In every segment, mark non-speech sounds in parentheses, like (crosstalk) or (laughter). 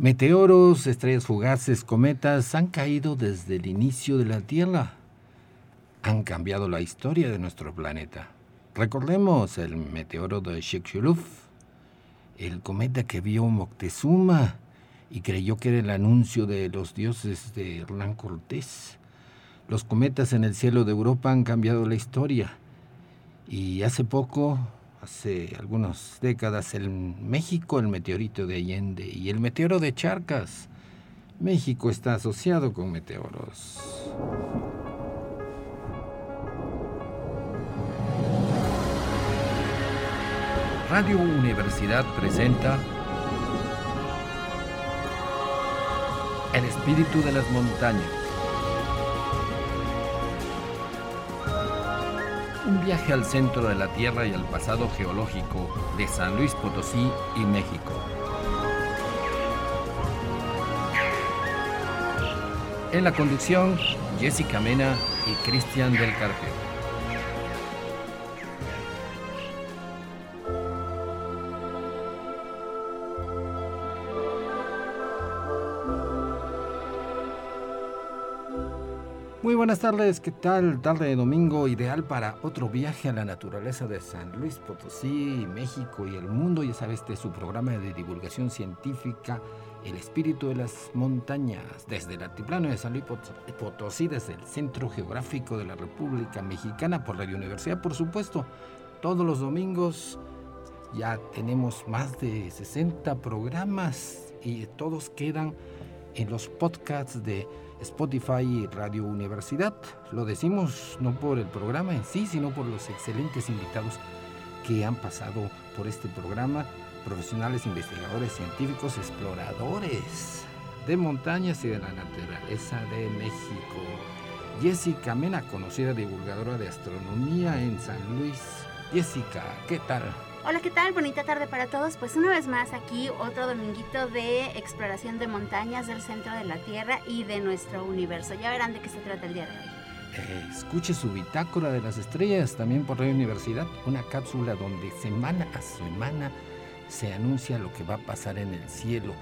Meteoros, estrellas fugaces, cometas han caído desde el inicio de la Tierra. Han cambiado la historia de nuestro planeta. Recordemos el meteoro de Chicxulub, el cometa que vio Moctezuma y creyó que era el anuncio de los dioses de Hernán Cortés. Los cometas en el cielo de Europa han cambiado la historia. Y hace poco hace algunas décadas en México el meteorito de Allende y el meteoro de Charcas. México está asociado con meteoros. Radio Universidad presenta El espíritu de las montañas. Un viaje al centro de la Tierra y al pasado geológico de San Luis Potosí y México. En la conducción, Jessica Mena y Cristian del Carpio. Buenas tardes, ¿qué tal? Tarde de domingo ideal para otro viaje a la naturaleza de San Luis Potosí, México y el mundo. Ya sabes, este es su programa de divulgación científica, El Espíritu de las Montañas, desde el altiplano de San Luis Potosí, desde el Centro Geográfico de la República Mexicana, por Radio Universidad, por supuesto. Todos los domingos ya tenemos más de 60 programas y todos quedan en los podcasts de Spotify y Radio Universidad. Lo decimos no por el programa en sí, sino por los excelentes invitados que han pasado por este programa, profesionales, investigadores, científicos, exploradores de montañas y de la naturaleza de México. Jessica Mena, conocida divulgadora de astronomía en San Luis. Jessica, ¿qué tal? Hola, ¿qué tal? Bonita tarde para todos. Pues una vez más aquí otro dominguito de exploración de montañas del centro de la Tierra y de nuestro universo. Ya verán de qué se trata el día de hoy. Eh, escuche su bitácora de las estrellas también por Radio Universidad, una cápsula donde semana a semana se anuncia lo que va a pasar en el cielo.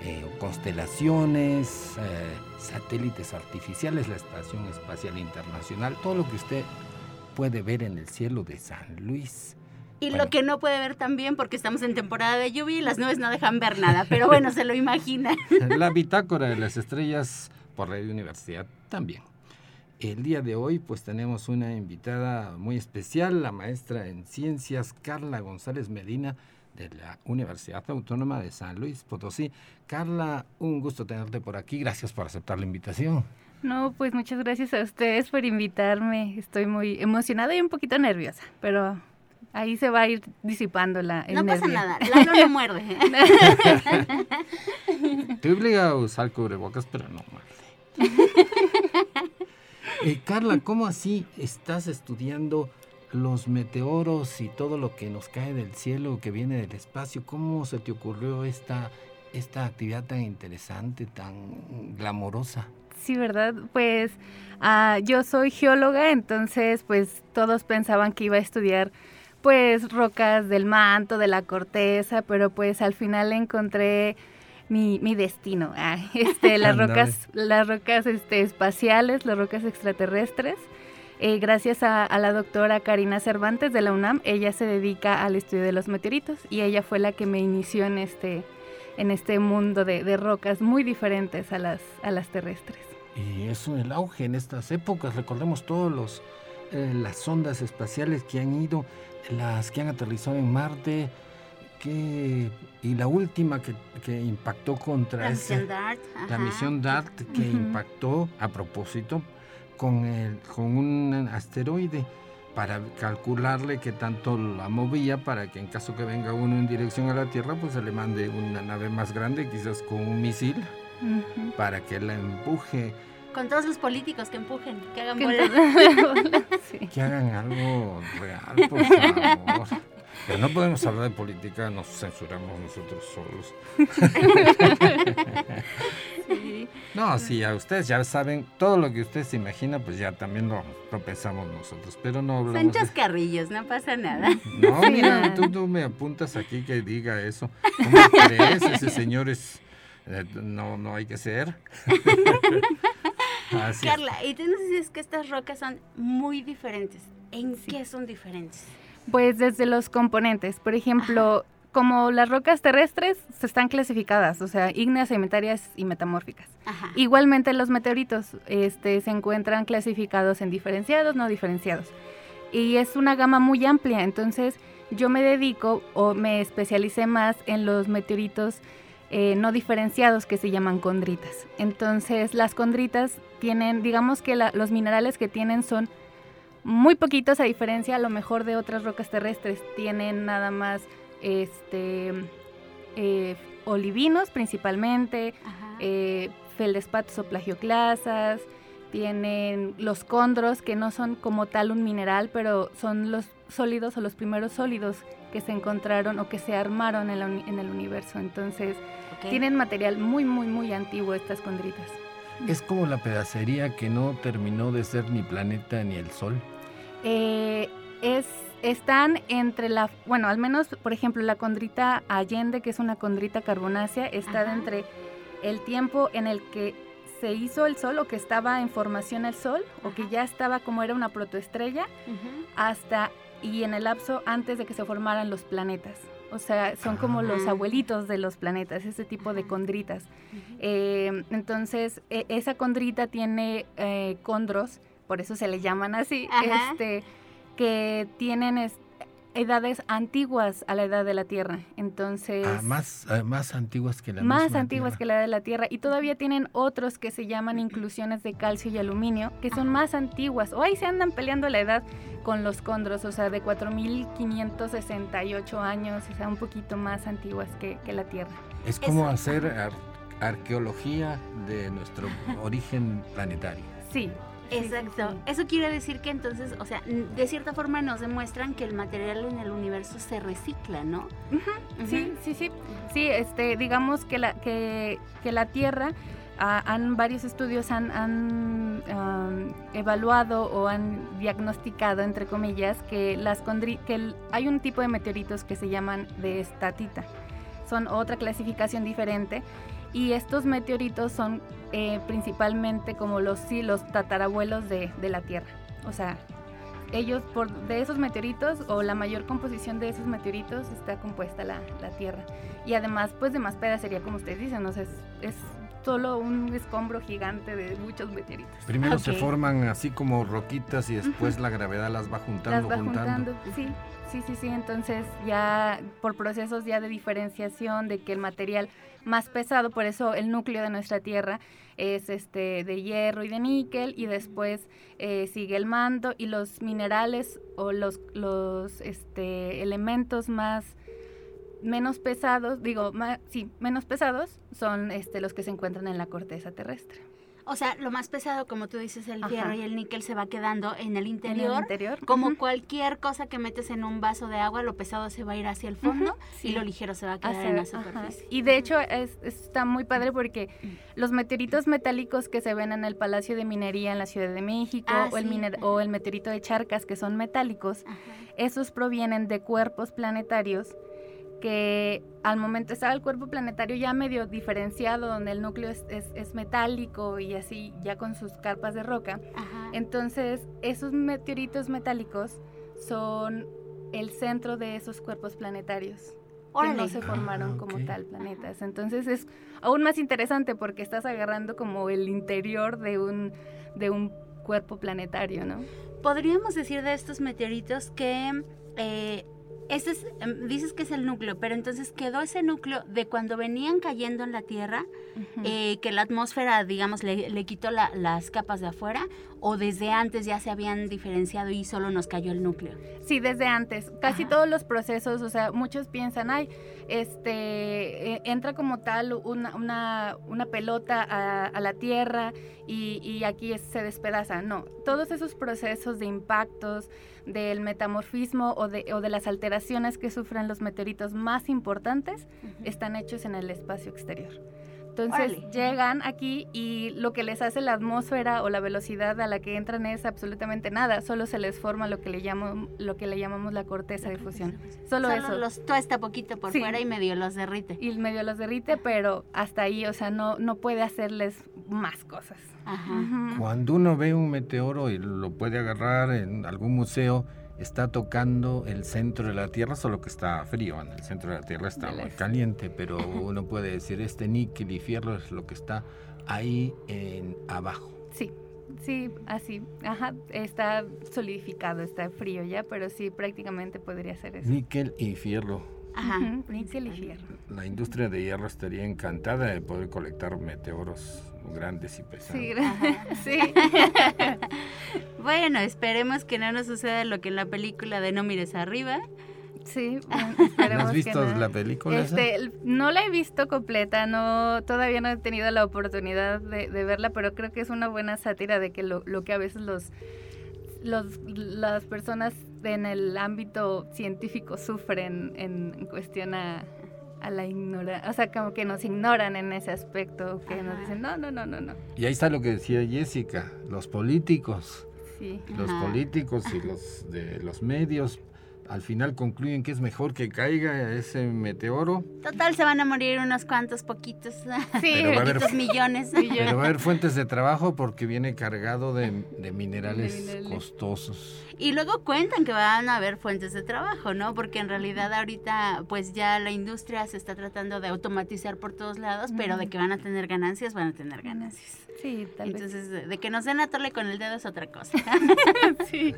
Eh, constelaciones, eh, satélites artificiales, la Estación Espacial Internacional, todo lo que usted puede ver en el cielo de San Luis. Y lo que no puede ver también porque estamos en temporada de lluvia y las nubes no dejan ver nada, pero bueno, se lo imagina. (laughs) La bitácora de las estrellas por Radio Universidad también. El día de hoy pues tenemos una invitada muy especial, la maestra en ciencias Carla González Medina de la Universidad Autónoma de San Luis Potosí. Carla, un gusto tenerte por aquí, gracias por aceptar la invitación. No, pues muchas gracias a ustedes por invitarme. Estoy muy emocionada y un poquito nerviosa, pero Ahí se va a ir disipando la el No pasa nada, la no muerde. (laughs) Te obliga a usar cubrebocas, pero no muerde. (laughs) Eh, Carla, ¿cómo así estás estudiando los meteoros y todo lo que nos cae del cielo, que viene del espacio? ¿Cómo se te ocurrió esta, esta actividad tan interesante, tan glamorosa? Sí, ¿verdad? Pues ah, yo soy geóloga, entonces pues todos pensaban que iba a estudiar pues rocas del manto, de la corteza, pero pues al final encontré mi, mi destino, (laughs) ah, este, las rocas, las rocas este, espaciales, las rocas extraterrestres. Eh, gracias a, la doctora Karina Cervantes de la UNAM, ella se dedica al estudio de los meteoritos y ella fue la que me inició en este, en este mundo de, de rocas muy diferentes a las, a las terrestres. Y eso el auge en estas épocas, recordemos todos los eh, las ondas espaciales que han ido las que han aterrizado en Marte, que, y la última que, que impactó contra la misión DART, la misión DART que impactó a propósito con, el, con un asteroide para calcularle que tanto la movía para que en caso que venga uno en dirección a la Tierra pues se le mande una nave más grande quizás con un misil para que la empuje con todos los políticos que empujen, que hagan que (laughs) Que hagan algo real, por favor. Pero no podemos hablar de política, nos censuramos nosotros solos. No, sí, a ustedes ya saben, todo lo que ustedes se imagina, pues ya también lo, pensamos nosotros, pero no hablamos Son chascarrillos, no pasa nada. No, mira, tú, tú, me apuntas aquí que diga eso. ¿Cómo crees? Ese señor es Eh, no, no hay que ser. (laughs) Carla, y tú nos dices que estas rocas son muy diferentes. ¿En qué son diferentes? Pues desde los componentes. Por ejemplo, como las rocas terrestres se están clasificadas, o sea, ígneas, sedimentarias y metamórficas. Igualmente los meteoritos este, se encuentran clasificados en diferenciados, no diferenciados. Y es una gama muy amplia, entonces yo me dedico o me especialicé más en los meteoritos eh, no diferenciados que se llaman condritas. Entonces las condritas tienen, digamos que los minerales que tienen son muy poquitos a diferencia a lo mejor de otras rocas terrestres. Tienen nada más este eh, olivinos principalmente, eh, feldespatos o plagioclasas, tienen los condros que no son como tal un mineral, pero son los sólidos o los primeros sólidos que se encontraron o que se armaron en, el universo. Entonces, tienen material muy, muy, muy antiguo estas condritas. Es como la pedacería que no terminó de ser ni planeta ni el Sol. Eh, es, están entre la, bueno, al menos, por ejemplo, la condrita Allende, que es una condrita carbonácea, está entre el tiempo en el que se hizo el Sol o que estaba en formación el Sol o que ya estaba como era una protoestrella, hasta y en el lapso antes de que se formaran los planetas. O sea, son como los abuelitos de los planetas, ese tipo de condritas. Eh, entonces, e, esa condrita tiene eh, condros, por eso se le llaman así, este, que tienen edades antiguas a la edad de la Tierra. Entonces... Ah, más, ah, más antiguas que la Más antiguas que la edad de la Tierra. Y todavía tienen otros que se llaman inclusiones de calcio y aluminio, que son más antiguas. O ahí se andan peleando la edad con los condros, o sea, de 4.568 años, o sea, un poquito más antiguas que, la Tierra. Es como hacer arqueología de nuestro (laughs) origen planetario. Sí, Exacto. Eso quiere decir que entonces, o sea, de cierta forma nos demuestran que el material en el universo se recicla, ¿no? Sí, sí, sí. Sí, este, digamos que la, que, que la Tierra, han, varios estudios han, han evaluado o han diagnosticado, entre comillas, que, las que hay un tipo de meteoritos que se llaman de estatita. Son otra clasificación diferente y estos meteoritos son eh, principalmente como los, sí, los tatarabuelos de, la Tierra. O sea, ellos, por, de esos meteoritos o la mayor composición de esos meteoritos está compuesta la, Tierra. Y además, pues de más pedacería, como ustedes dicen, o sea, es, solo un escombro gigante de muchos meteoritos. Primero (laughs) se forman así como roquitas y después la gravedad las va juntando, las va juntando. Sí, sí, sí, sí. Entonces ya por procesos ya de diferenciación de que el material más pesado, por eso el núcleo de nuestra Tierra es este de hierro y de níquel y después eh, sigue el manto y los minerales o los, los este, elementos más menos pesados, digo, más, sí, menos pesados son este, los que se encuentran en la corteza terrestre. O sea, lo más pesado, como tú dices, el hierro y el níquel se va quedando en el interior. Como cualquier cosa que metes en un vaso de agua, lo pesado se va a ir hacia el fondo y lo ligero se va a quedar en la superficie. Y de hecho está muy padre porque los meteoritos metálicos que se ven en el Palacio de Minería en la Ciudad de México ah, o, el o el meteorito de Charcas que son metálicos, esos provienen de cuerpos planetarios que al momento estaba el cuerpo planetario ya medio diferenciado, donde el núcleo es, metálico y así, ya con sus carpas de roca. Entonces, esos meteoritos metálicos son el centro de esos cuerpos planetarios. Que no se formaron ah, como tal planetas. Entonces es aún más interesante porque estás agarrando como el interior de un, de un cuerpo planetario, ¿no? Podríamos decir de estos meteoritos que eh, ese es, em, dices que es el núcleo, pero entonces quedó ese núcleo de cuando venían cayendo en la Tierra, eh, que la atmósfera, digamos, le, quitó las capas de afuera, o desde antes ya se habían diferenciado y solo nos cayó el núcleo. Sí, desde antes. Casi todos los procesos, o sea, muchos piensan, ay, este, e, entra como tal una, una, pelota a, la Tierra y, y aquí se despedaza. No, todos esos procesos de impactos, del metamorfismo o de, o de las alteraciones que sufren los meteoritos más importantes están hechos en el espacio exterior. Entonces llegan aquí y lo que les hace la atmósfera o la velocidad a la que entran es absolutamente nada, solo se les forma lo que le llamamos, lo que le llamamos la corteza de fusión. Solo, eso. los tuesta poquito por fuera y medio los derrite. Y medio los derrite, pero hasta ahí, o sea, no, no puede hacerles más cosas. Cuando uno ve un meteoro y lo puede agarrar en algún museo, está tocando el centro de la Tierra, solo que está frío, en el centro de la Tierra está muy caliente, pero (laughs) uno puede decir este níquel y fierro es lo que está ahí en abajo. Sí, sí, así, ajá, está solidificado, está frío ya, pero sí, prácticamente podría ser eso. Níquel y fierro. Ajá, níquel y fierro. La industria de hierro estaría encantada de poder colectar meteoros grandes y pesados. Sí, (laughs) sí. (laughs) bueno, esperemos que no nos suceda lo que en la película de No mires arriba. Sí, (laughs) bueno, ¿Has visto la película? Este, no la he visto completa, no, todavía no he tenido la oportunidad de, verla, pero creo que es una buena sátira de que lo, lo que a veces los, los, las personas en el ámbito científico sufren en cuestión a, a la ignorancia, o sea, como que nos ignoran en ese aspecto, que nos dicen, no, no, no, no, no. Y ahí está lo que decía Jessica, los políticos. Sí. Los políticos y los de los medios al final concluyen que es mejor que caiga ese meteoro. Total, se van a morir unos cuantos poquitos, (laughs) sí, poquitos (laughs) millones. Pero va a haber fuentes de trabajo porque viene cargado de, minerales, costosos. Y luego cuentan que van a haber fuentes de trabajo, ¿no? Porque en realidad ahorita pues ya la industria se está tratando de automatizar por todos lados, pero de que van a tener ganancias, van a tener ganancias. Sí, tal Entonces, de que nos den a torle con el dedo es otra cosa. (laughs) sí.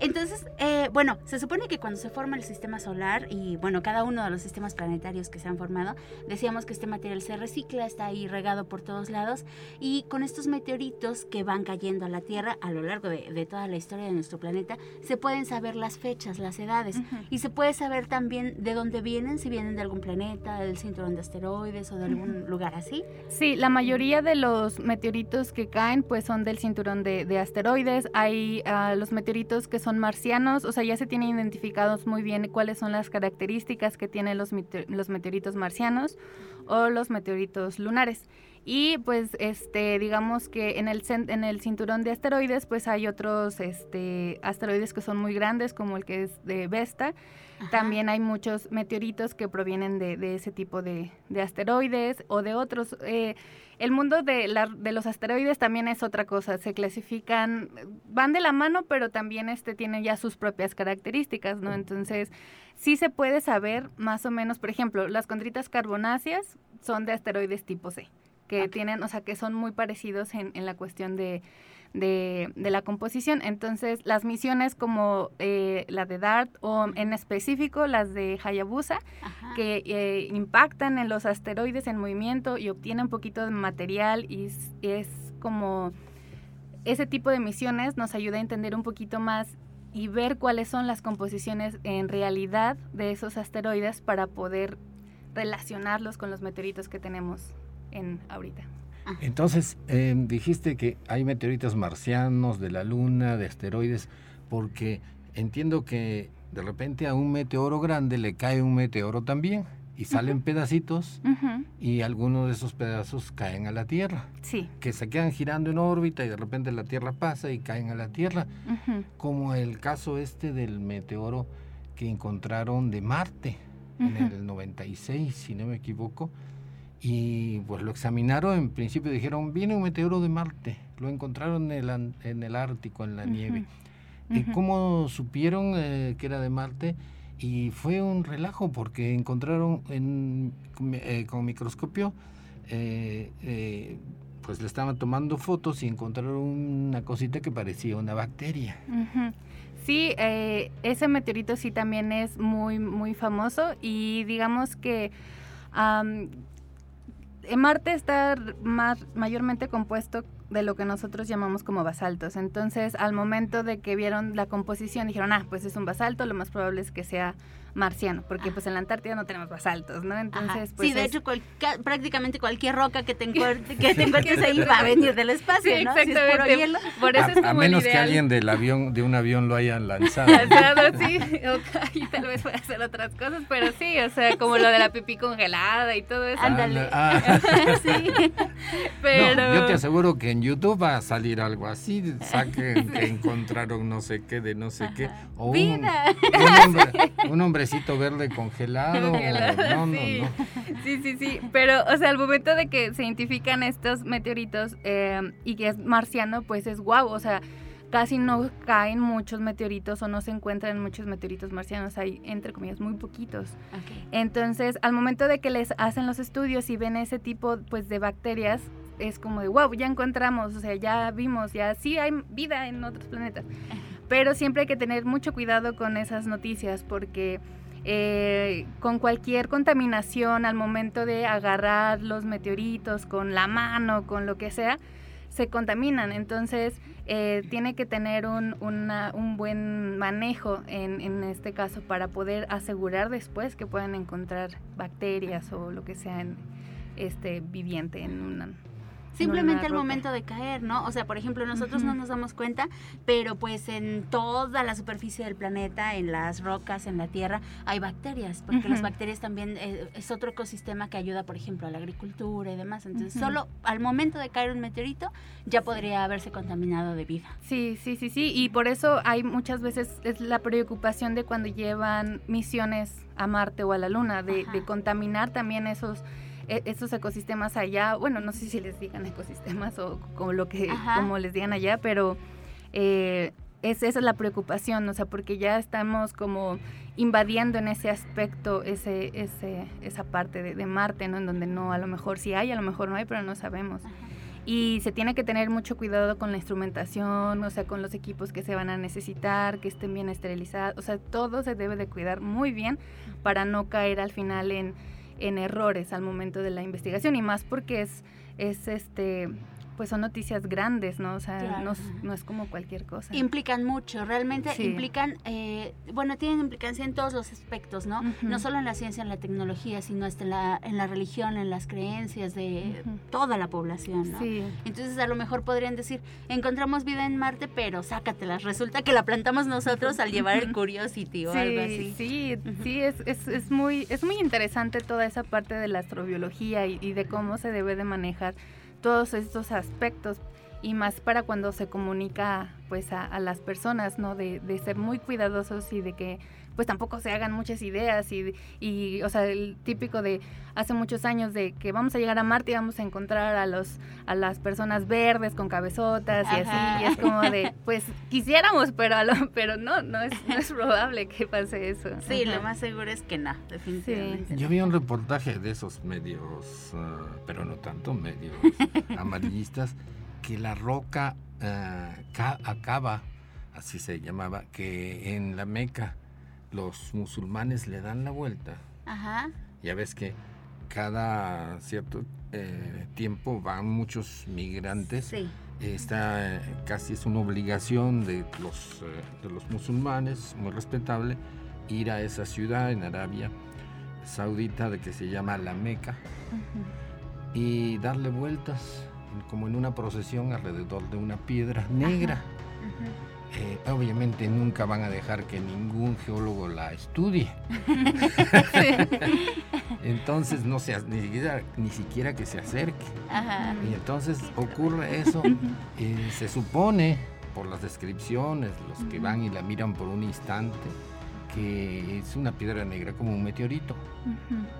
Entonces, eh, bueno, se supone que cuando se forma el sistema solar y, bueno, cada uno de los sistemas planetarios que se han formado, decíamos que este material se recicla, está ahí regado por todos lados y con estos meteoritos que van cayendo a la Tierra a lo largo de, toda la historia de nuestro planeta, se pueden saber las fechas, las edades y se puede saber también de dónde vienen, si vienen de algún planeta, del cinturón de asteroides o de algún lugar así. Sí, la mayoría de los meteoritos que caen pues son del cinturón de, asteroides. Hay ah, los meteoritos que son son marcianos, o sea, ya se tienen identificados muy bien cuáles son las características que tienen los, los meteoritos marcianos o los meteoritos lunares. Y pues este digamos que en el en el cinturón de asteroides pues hay otros este asteroides que son muy grandes como el que es de Vesta. También hay muchos meteoritos que provienen de, de ese tipo de, de, asteroides o de otros. Eh, el mundo de, la, de los asteroides también es otra cosa, se clasifican, van de la mano, pero también este tienen ya sus propias características, ¿no? Entonces, sí se puede saber más o menos, por ejemplo, las condritas carbonáceas son de asteroides tipo C, que tienen, o sea, que son muy parecidos en, en la cuestión de de, la composición. Entonces, las misiones como eh, la de DART o en específico las de Hayabusa, que eh, impactan en los asteroides en movimiento y obtienen un poquito de material y es, como ese tipo de misiones nos ayuda a entender un poquito más y ver cuáles son las composiciones en realidad de esos asteroides para poder relacionarlos con los meteoritos que tenemos en ahorita. Entonces, em, dijiste que hay meteoritos marcianos, de la Luna, de asteroides, porque entiendo que de repente a un meteoro grande le cae un meteoro también y salen pedacitos y algunos de esos pedazos caen a la Tierra. Sí. Que se quedan girando en órbita y de repente la Tierra pasa y caen a la Tierra. Como el caso este del meteoro que encontraron de Marte en el 96, si no me equivoco y pues lo examinaron, en principio dijeron, viene un meteoro de Marte, lo encontraron en el, en el Ártico, en la nieve. ¿Y cómo supieron eh, que era de Marte? Y fue un relajo porque encontraron en, eh, con microscopio, eh, pues le estaban tomando fotos y encontraron una cosita que parecía una bacteria. Sí, ese meteorito sí también es muy, muy famoso y digamos que Marte está más, mayormente compuesto de lo que nosotros llamamos como basaltos. Entonces, al momento de que vieron la composición, dijeron, ah, pues es un basalto, lo más probable es que sea marciano, porque pues en la Antártida no tenemos basaltos, ¿no? Entonces, pues, Sí, de hecho, prácticamente cualquier roca que te, (laughs) que te encuentres ahí va a venir del espacio, ¿no? Exactamente. Si es Por eso a, es como a menos que alguien del avión, de un avión lo hayan lanzado. (laughs) lanzado, sí, y tal vez pueda hacer otras cosas, pero sí, o sea, como lo de la pipí congelada y todo eso. Ándale. Ah. (laughs) sí. Pero... yo te aseguro que en YouTube va a salir algo así, saquen que encontraron no sé qué de no sé qué. O un, un, hombrecito verde (laughs) congelado. No, no, no. Sí, sí, sí. Pero, o sea, al momento de que se identifican estos meteoritos eh, y que es marciano, pues es guau. O sea, casi no caen muchos meteoritos o no se encuentran muchos meteoritos marcianos, hay entre comillas muy poquitos. Entonces, al momento de que les hacen los estudios y ven ese tipo pues de bacterias, es como de wow, ya encontramos, o sea, ya vimos, ya sí hay vida en otros planetas. Pero siempre hay que tener mucho cuidado con esas noticias porque eh, con cualquier contaminación al momento de agarrar los meteoritos con la mano, con lo que sea, se contaminan. Entonces, eh, tiene que tener un, un buen manejo en, en, este caso para poder asegurar después que puedan encontrar bacterias o lo que sea en, este viviente en una Simplemente al momento de caer, ¿no? O sea, por ejemplo, nosotros no nos damos cuenta, pero pues en toda la superficie del planeta, en las rocas, en la tierra, hay bacterias, porque las bacterias también eh, es otro ecosistema que ayuda, por ejemplo, a la agricultura y demás. Entonces, solo al momento de caer un meteorito ya podría haberse contaminado de vida. Sí, sí, sí, sí. Y por eso hay muchas veces es la preocupación de cuando llevan misiones a Marte o a la Luna, de, de contaminar también esos e, esos ecosistemas allá, bueno, no sé si les digan ecosistemas o como lo que, como les digan allá, pero eh, es, esa es la preocupación, o sea, porque ya estamos como invadiendo en ese aspecto ese, ese, esa parte de, Marte, ¿no? En donde no, a lo mejor sí hay, a lo mejor no hay, pero no sabemos. Y se tiene que tener mucho cuidado con la instrumentación, o sea, con los equipos que se van a necesitar, que estén bien esterilizados, o sea, todo se debe de cuidar muy bien para no caer al final en en errores al momento de la investigación y más porque es, es este pues son noticias grandes, ¿no? O sea, no, es como cualquier cosa. Implican mucho, realmente implican, eh, bueno, tienen implicancia en todos los aspectos, ¿no? No solo en la ciencia, en la tecnología, sino hasta en la, en la religión, en las creencias de toda la población, ¿no? Sí. Entonces a lo mejor podrían decir, encontramos vida en Marte, pero sácatelas, resulta que la plantamos nosotros al llevar el Curiosity o algo así. Sí, sí, es, es, es, muy, es muy interesante toda esa parte de la astrobiología y, y de cómo se debe de manejar todos estos aspectos y más para cuando se comunica pues a, las personas, ¿no? De, de, ser muy cuidadosos y de que pues tampoco se hagan muchas ideas y, y, o sea, el típico de hace muchos años de que vamos a llegar a Marte y vamos a encontrar a los a las personas verdes con cabezotas y así, y es como de, (laughs) pues quisiéramos, pero pero no, no es, no es probable que pase eso. Sí, lo más seguro es que no, definitivamente. Yo vi un reportaje de esos medios, ah, pero no tanto medios (laughs) amarillistas, que la roca uh, acaba, así se llamaba, que en la Meca los musulmanes le dan la vuelta. Ajá. Ya ves que cada cierto eh, tiempo van muchos migrantes. Sí. Esta casi es una obligación de los, eh, de los musulmanes, muy respetable, ir a esa ciudad en Arabia Saudita de que se llama La Meca y darle vueltas como en una procesión alrededor de una piedra negra. Eh, obviamente nunca van a dejar que ningún geólogo la estudie. (laughs) entonces no se ni siquiera, ni siquiera que se acerque. Y entonces ocurre eso. Eh, se supone por las descripciones, los que van y la miran por un instante, que es una piedra negra como un meteorito,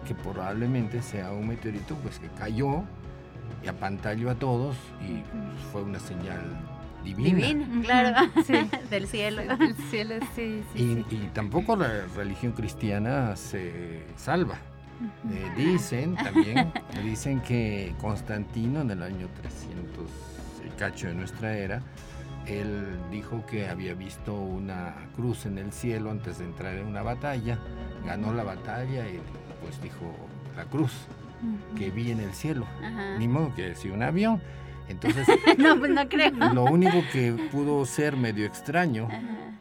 que probablemente sea un meteorito pues que cayó y apantalló a todos y fue una señal divina. claro, del (laughs) cielo. Del cielo, sí, sí, y, tampoco la religión cristiana se salva. Eh, dicen también, (laughs) dicen que Constantino en el año 300, el cacho de nuestra era, él dijo que había visto una cruz en el cielo antes de entrar en una batalla, ganó la batalla y pues dijo la cruz que vi en el cielo, ni modo que decía un avión Entonces, (laughs) no, pues no creo. lo único que pudo ser medio extraño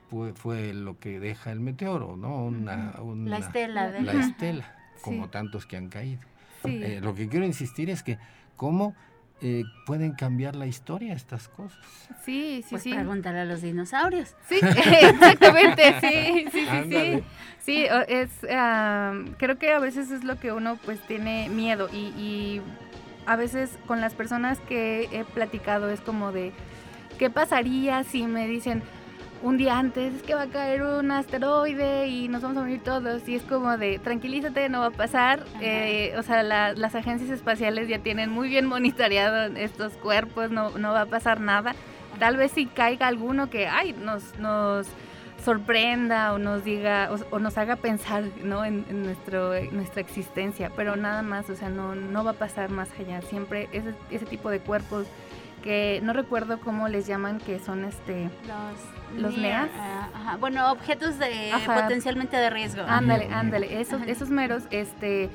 fue, fue lo que deja el meteoro, ¿no? Una, una- La estela de la estela, como Sí. tantos que han caído. Sí. Eh, lo que quiero insistir es que cómo eh, pueden cambiar la historia estas cosas. Sí, sí, Pues sí. pregúntale a los dinosaurios. Sí, (laughs) exactamente, sí, sí, sí, sí. Sí, es, ah, creo que a veces es lo que uno pues tiene miedo y, y a veces con las personas que he platicado es como de, ¿qué pasaría si me dicen un día antes es que va a caer un asteroide y nos vamos a morir todos? Y es como de, tranquilízate, no va a pasar. Eh, o sea, la- las agencias espaciales ya tienen muy bien monitoreado estos cuerpos, no, no va a pasar nada. Tal vez si caiga alguno que, ay, nos... nos sorprenda o nos diga o, o nos haga pensar ¿no? en, en nuestro, en nuestra existencia, pero nada más, o sea, no, no va a pasar más allá. Siempre ese, ese tipo de cuerpos que no recuerdo cómo les llaman, que son este... Los, ¿Los near- NEAs? ah, ajá, Bueno, objetos de Ajá. potencialmente de riesgo. Ándale, ándale, esos, Ajá. esos meros este,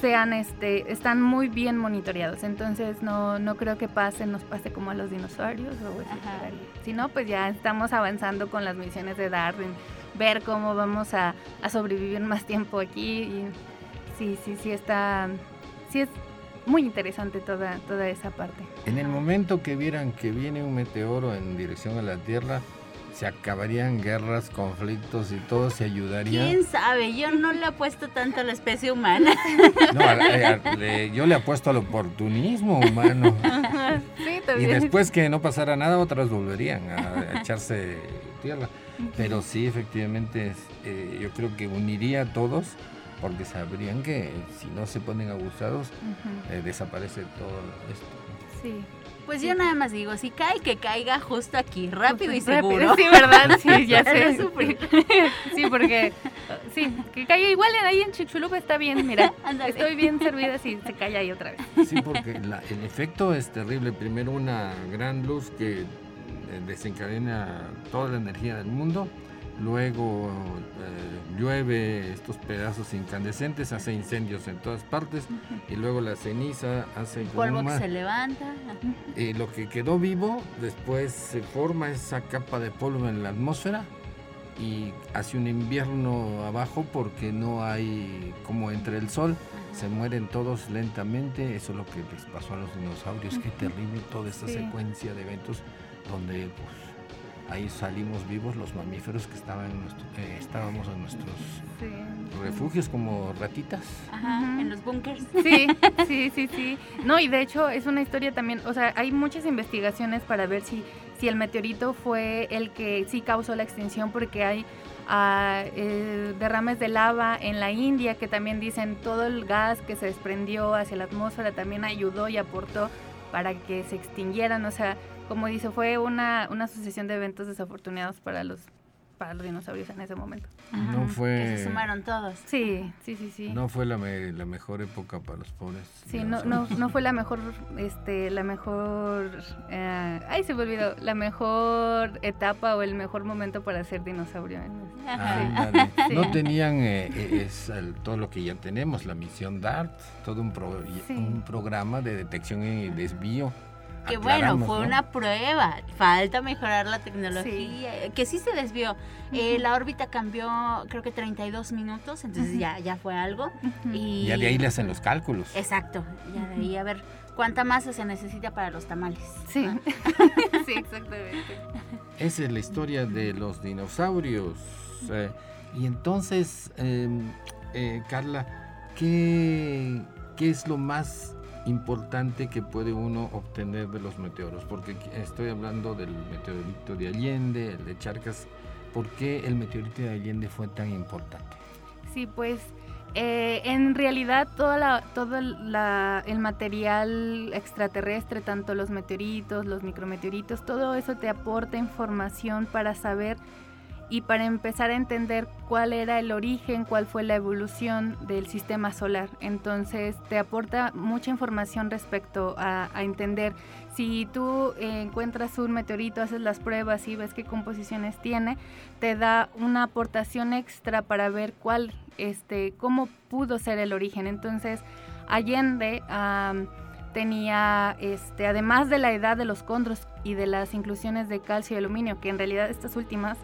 sean, este, están muy bien monitoreados, entonces no, no creo que pase, nos pase como a los dinosaurios o. Si no, pues ya estamos avanzando con las misiones de Darwin, ver cómo vamos a, a sobrevivir más tiempo aquí y sí, sí, sí está, sí es muy interesante toda, toda esa parte. En el momento que vieran que viene un meteoro en dirección a la Tierra, se acabarían guerras, conflictos y todo se ayudaría. ¿Quién sabe? Yo no le apuesto tanto a la especie humana. (laughs) No, a- a- le- yo le apuesto al oportunismo humano. (laughs) sí, Y después que no pasara nada, otras volverían a, a echarse tierra. Pero sí, efectivamente, eh, yo creo que uniría a todos porque sabrían que si no se ponen abusados, eh, desaparece todo esto. Sí. Pues yo nada más digo, si cae, que caiga justo aquí, rápido y Rápido, seguro. Sí, ¿verdad? Sí, (laughs) ya sé. (laughs) Sí, porque sí, que caiga igual en- ahí en Chicxulub está bien, mira. (laughs) Ándale. Estoy bien servida si se cae ahí otra vez. Sí, porque la- el efecto es terrible. Primero una gran luz que eh, desencadena toda la energía del mundo. Luego eh, llueve estos pedazos incandescentes, hace incendios en todas partes. Y luego la ceniza hace Polvo que se levanta. eh, lo que quedó vivo, después se forma esa capa de polvo en la atmósfera y hace un invierno abajo porque no hay como entre el sol. Se mueren todos lentamente, eso es lo que les pasó a los dinosaurios, qué terrible toda esta Sí. secuencia de eventos donde pues, ahí salimos vivos los mamíferos que estaban en nuestro- eh, estábamos en nuestros Sí. refugios como ratitas. Ajá, en los bunkers. Sí, (laughs) sí, sí, sí. No, y de hecho es una historia también, o sea, hay muchas investigaciones para ver si, si el meteorito fue el que sí causó la extinción, porque hay eh, derrames de lava en la India que también dicen todo el gas que se desprendió hacia la atmósfera también ayudó y aportó para que se extinguieran, o sea, como dice, fue una, una sucesión de eventos desafortunados para los, para los dinosaurios en ese momento. Ajá, No Que fue, se sumaron todos. Sí, sí, sí, sí. no fue la, me- la mejor época para los pobres. Sí, no, no, no fue la mejor, este, la mejor, eh, ay, se me olvidó, la mejor etapa o el mejor momento para ser dinosaurio. Ándale. (laughs) Sí. No tenían eh, eh, es el- todo lo que ya tenemos, la misión DART, todo un, pro- Sí. un programa de detección y desvío. Que bueno, fue ¿no? una prueba. Falta mejorar la tecnología. Que sí se desvió. Eh, la órbita cambió, creo que 32 minutos, entonces ya, ya fue algo. Y Ya de ahí le hacen los cálculos. Exacto. Ya de ahí a ver cuánta masa se necesita para los tamales. Sí, (laughs) sí, exactamente. Esa es la historia de los dinosaurios. Eh, y entonces, eh, eh, Carla, ¿qué, ¿qué es lo más importante que puede uno obtener de los meteoros? Porque estoy hablando del meteorito de Allende, el de Charcas. ¿Por qué el meteorito de Allende fue tan importante? Sí, pues eh, en realidad todo el material extraterrestre, tanto los meteoritos, los micrometeoritos, todo eso te aporta información para saber y para empezar a entender cuál era el origen, cuál fue la evolución del sistema solar. Entonces te aporta mucha información respecto a, entender si tú eh, encuentras un meteorito, haces las pruebas y ves qué composiciones tiene, te da una aportación extra para ver cuál, este, cómo pudo ser el origen. Entonces, Allende tenía, este, además de la edad de los condros y de las inclusiones de calcio y aluminio, que en realidad estas últimas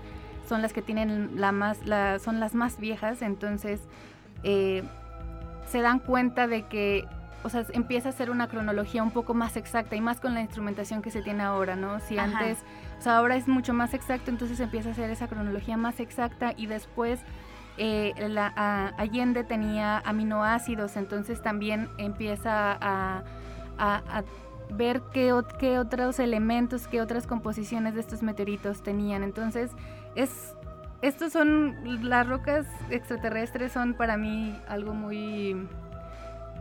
son las que tienen la más, la, son las más viejas, entonces eh, se dan cuenta de que, o sea, empieza a ser una cronología un poco más exacta y más con la instrumentación que se tiene ahora, ¿no? Si antes, o sea, ahora es mucho más exacto, entonces empieza a ser esa cronología más exacta y después eh, la, Allende tenía aminoácidos, entonces también empieza a, ver qué, qué, otros elementos, qué otras composiciones de estos meteoritos tenían. Entonces, es, estos son, las rocas extraterrestres son para mí algo muy,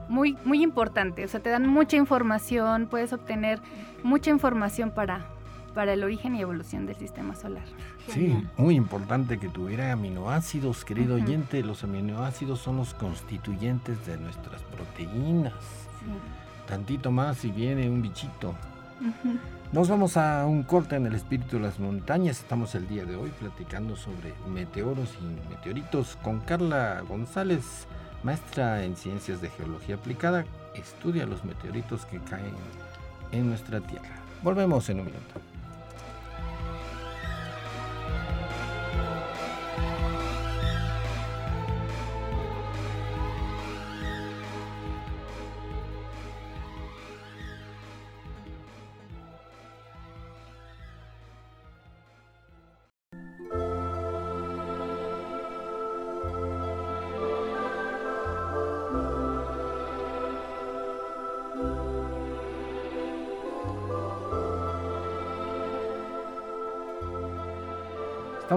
muy, muy importante. O sea, te dan mucha información, puedes obtener mucha información para, para el origen y evolución del sistema solar. Sí, muy importante que tuviera aminoácidos, querido oyente. Los aminoácidos son los constituyentes de nuestras proteínas. Tantito más y viene un bichito. Nos vamos a un corte en el espíritu de las montañas. Estamos el día de hoy platicando sobre meteoros y meteoritos con Carla González, maestra en ciencias de geología aplicada. Estudia los meteoritos que caen en nuestra Tierra. Volvemos en un minuto.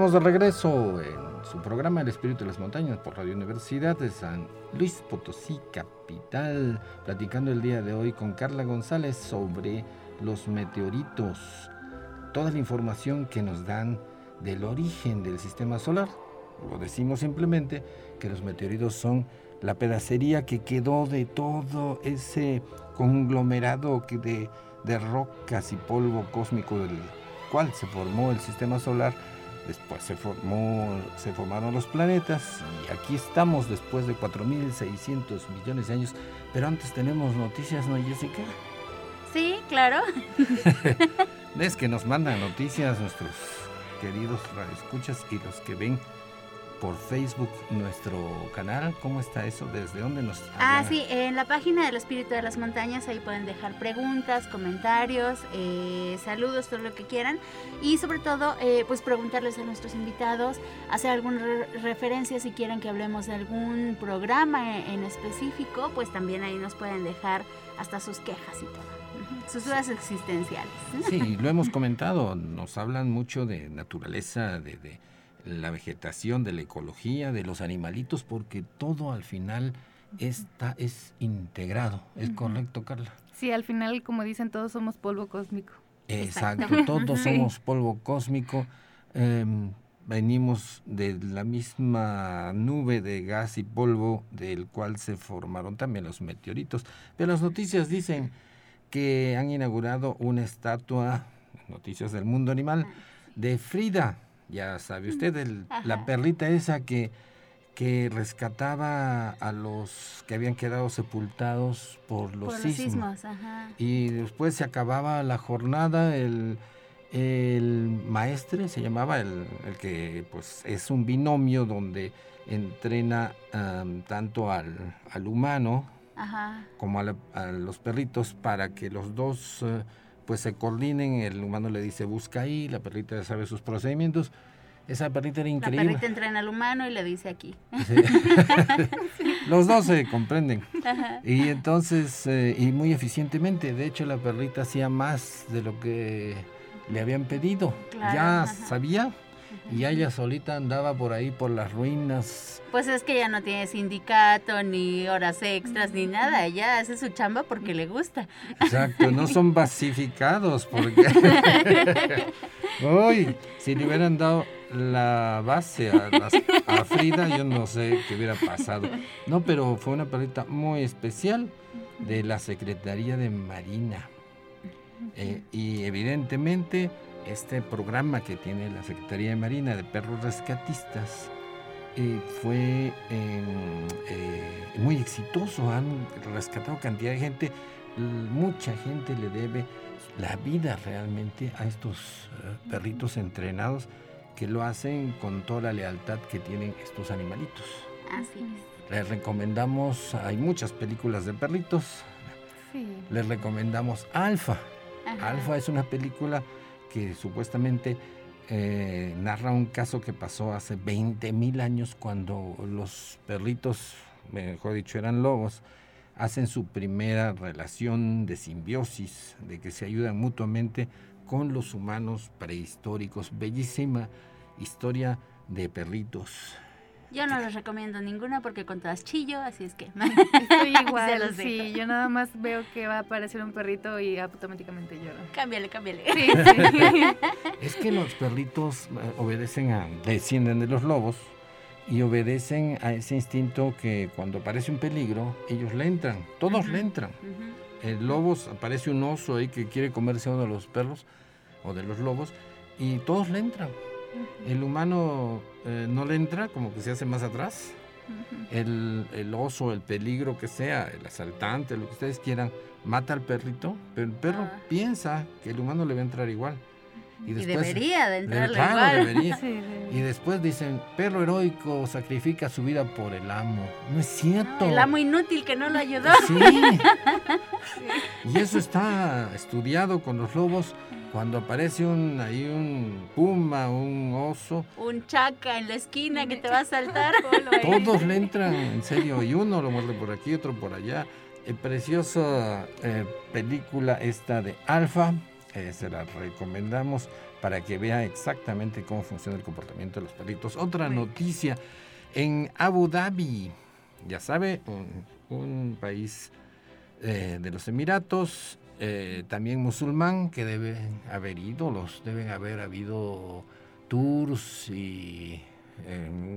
De regreso en su programa El Espíritu de las Montañas por Radio Universidad de San Luis Potosí, capital, platicando el día de hoy con Carla González sobre los meteoritos, toda la información que nos dan del origen del sistema solar. Lo decimos simplemente que los meteoritos son la pedacería que quedó de todo ese conglomerado de, de rocas y polvo cósmico del cual se formó el sistema solar Después se, formó, se formaron los planetas y aquí estamos después de 4.600 millones de años. Pero antes tenemos noticias, ¿no, Jessica? Sí, claro. (laughs) es que nos mandan noticias nuestros queridos radioescuchas y los que ven por Facebook nuestro canal. ¿Cómo está eso? ¿Desde dónde nos Ah, sí, en la página del Espíritu de las Montañas ahí pueden dejar preguntas, comentarios, eh, saludos, todo lo que quieran. Y sobre todo, eh, pues preguntarles a nuestros invitados, hacer alguna referencia si quieren que hablemos de algún programa en, específico, pues también ahí nos pueden dejar hasta sus quejas y todo sus dudas existenciales. Sí, lo hemos comentado, nos hablan mucho de naturaleza, de, de, la vegetación, de la ecología, de los animalitos, porque todo al final está, es integrado. ¿Es correcto, Carla? Sí, al final, como dicen, todos somos polvo cósmico. Exacto, todos (laughs) somos polvo cósmico. Em, venimos de la misma nube de gas y polvo del cual se formaron también los meteoritos. Pero las noticias dicen que han inaugurado una estatua, noticias del mundo animal, de Frida, ya sabe usted, la perlita esa que, que rescataba a los que habían quedado sepultados por los sismos. Y después se acababa la jornada, el, el maestre se llamaba, el, el, que pues es un binomio donde entrena tanto al, al humano como a, los perritos para que los dos... Eh, pues se coordinen, el humano le dice busca ahí, la perrita sabe sus procedimientos. Esa perrita era increíble. La perrita entrena al humano y le dice aquí. (laughs) Los dos se comprenden. Y entonces, eh, y muy eficientemente, de hecho la perrita hacía más de lo que le habían pedido. ya sabía y ella solita andaba por ahí por las ruinas. Pues es que ya no tiene sindicato, ni horas extras, ni nada. Ella hace su chamba porque le gusta. Exacto, no son (laughs) basificados porque... (laughs) Uy, si le hubieran dado la base a, Frida, yo no sé qué hubiera pasado. No, pero fue una perrita muy especial de la Secretaría de Marina. Eh, y evidentemente este programa que tiene la Secretaría de Marina de Perros Rescatistas eh, fue em, eh, muy exitoso. Han rescatado cantidad de gente mucha gente le debe la vida realmente a estos eh, perritos entrenados que lo hacen con toda la lealtad que tienen estos animalitos. Así es. Les recomendamos, hay muchas películas de perritos. Sí. Les recomendamos Alfa. Alfa es una película que supuestamente eh, narra un caso que pasó hace 20 mil años cuando los perritos, mejor dicho, eran lobos, hacen su primera relación de simbiosis, de que se ayudan mutuamente con los humanos prehistóricos. Bellísima historia de perritos. Yo no les recomiendo ninguna porque con todas chillo, así es que. (laughs) Estoy (laughs) igual, sí. Yo nada más veo que va a aparecer un perrito y automáticamente lloro. Cámbiale, cámbiale. (laughs) es que los perritos eh, obedecen a. descienden de los lobos y obedecen a ese instinto que cuando aparece un peligro, ellos le entran, todos le entran. El lobo, aparece un oso ahí que quiere comerse a uno de los perros o de los lobos y todos le entran. El humano eh, no le entra, como que se hace más atrás. el, el, oso, el peligro que sea, el asaltante, lo que ustedes quieran, mata al perrito, pero el perro ah. piensa que el humano le va a entrar igual. Y, debería de entrarle igual. (laughs) Y después dicen, perro heroico sacrifica su vida por el amo. No es cierto. el amo inútil que no lo ayudó. (laughs) Sí. Y eso está estudiado con los lobos. Cuando aparece un ahí un puma, un oso. Un chaca en la esquina que te va a saltar. (laughs) Todos le entran, en serio. Y uno lo muerde por aquí, otro por allá. Eh, preciosa eh, película esta de Alfa eh, se la recomendamos para que vea exactamente cómo funciona el comportamiento de los perritos. Otra noticia, en Abu Dhabi, ya sabe, un, país eh, de los Emiratos, eh, también musulmán, que deben haber ídolos, deben haber habido tours y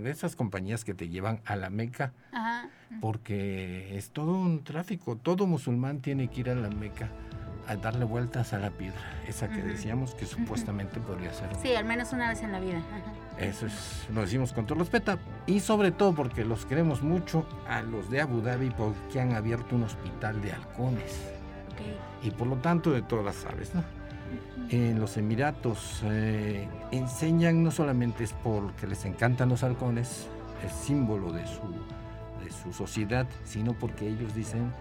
esas compañías que te llevan a la Meca, porque es todo un tráfico, todo musulmán tiene que ir a la Meca a darle vueltas a la piedra, esa que decíamos que supuestamente podría ser. Sí, al menos una vez en la vida. Eso es, lo decimos con todo respeto y sobre todo porque los queremos mucho a los de Abu Dhabi porque han abierto un hospital de halcones. Y por lo tanto de todas las aves, ¿no? En los Emiratos eh, enseñan no solamente es porque les encantan los halcones, es símbolo de su, de su sociedad, sino porque ellos dicen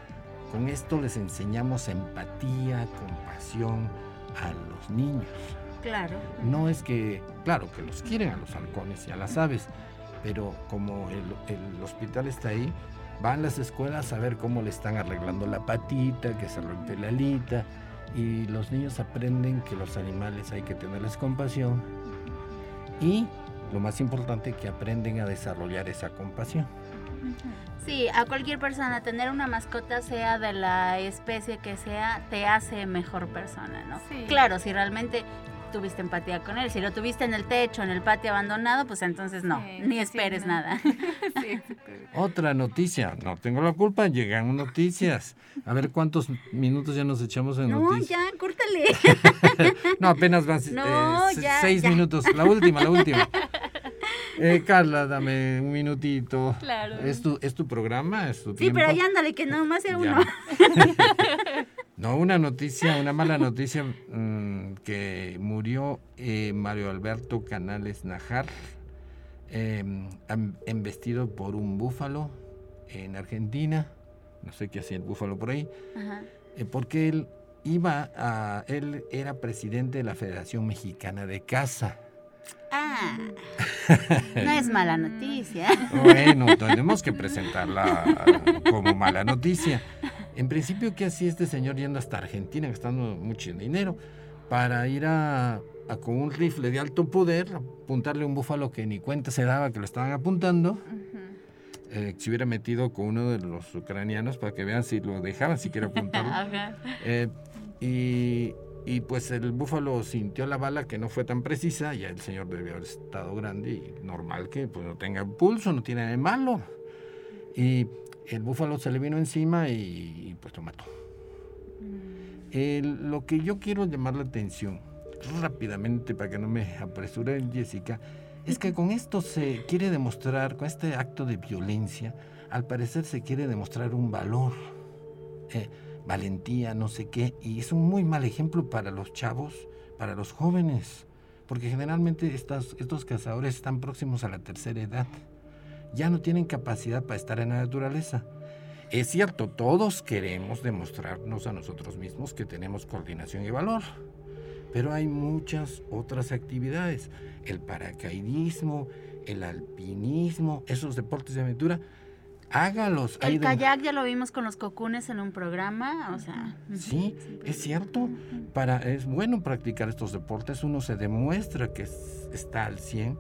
con esto les enseñamos empatía, compasión a los niños. Claro. No es que, claro, que los quieren a los halcones y a las aves, pero como el, hospital está ahí, van las escuelas a ver cómo le están arreglando la patita, que se rompe la alita, y los niños aprenden que los animales hay que tenerles compasión y lo más importante que aprenden a desarrollar esa compasión. Sí, a cualquier persona tener una mascota, sea de la especie que sea, te hace mejor persona, ¿no? Sí. Claro, si realmente tuviste empatía con él. Si lo tuviste en el techo, en el patio abandonado, pues entonces no, ni esperes nada. (laughs) Otra noticia, no tengo la culpa, llegan noticias. A ver cuántos minutos ya nos echamos en noticias. No, ya, córtale. (laughs) no, apenas van eh, seis minutos. La última, la última. (laughs) Eh, Carla, dame un minutito. Claro. ¿Es tu, es tu programa? ¿Es tu sí, pero ahí ándale, que no más sea uno. (laughs) no, una noticia, una mala noticia mm, que murió eh, Mario Alberto Canales Najar, em, embestido por un búfalo en Argentina. No sé qué hacía el búfalo por ahí. Eh, porque él iba a. Él era presidente de la Federación Mexicana de Caza. Ah, no es mala noticia. Bueno, tenemos que presentarla como mala noticia. En principio, ¿qué hacía este señor yendo hasta Argentina, gastando mucho dinero, para ir a, con un rifle de alto poder, apuntarle a un búfalo que ni cuenta se daba que lo estaban apuntando? Eh, se hubiera metido con uno de los ucranianos para que vean si lo dejaban siquiera apuntarlo. (laughs) eh, y y pues el búfalo sintió la bala que no fue tan precisa, ya el señor debe haber estado grande y normal que pues no tenga pulso, no tiene nada de malo. Y el búfalo se le vino encima y, pues lo mató. Mm. lo que yo quiero llamar la atención rápidamente para que no me apresure Jessica, es que con esto se quiere demostrar, con este acto de violencia, al parecer se quiere demostrar un valor. Eh, valentía, no sé qué, y es un muy mal ejemplo para los chavos, para los jóvenes, porque generalmente estos cazadores están próximos a la tercera edad, ya no tienen capacidad para estar en la naturaleza. Es cierto, todos queremos demostrarnos a nosotros mismos que tenemos coordinación y valor, pero hay muchas otras actividades, el paracaidismo, el alpinismo, esos deportes de aventura, hágalos. El kayak ya lo vimos con los cocunes en un programa, o sea. Sí, es cierto. Para, es bueno practicar estos deportes, uno se demuestra que está al 100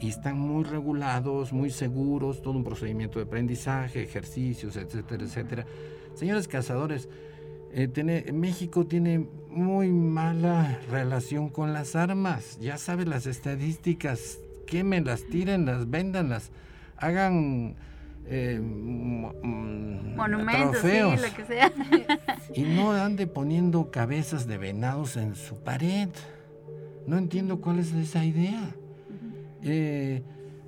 y están muy regulados, muy seguros, todo un procedimiento de aprendizaje, ejercicios, etcétera, etcétera. Señores cazadores, eh, México tiene muy mala relación con las armas. Ya saben las estadísticas. Quémenlas, tírenlas, véndanlas, hagan eh, monumentos, trofeos. lo que sea. (laughs) y no ande poniendo cabezas de venados en su pared. No entiendo cuál es esa idea. Eh,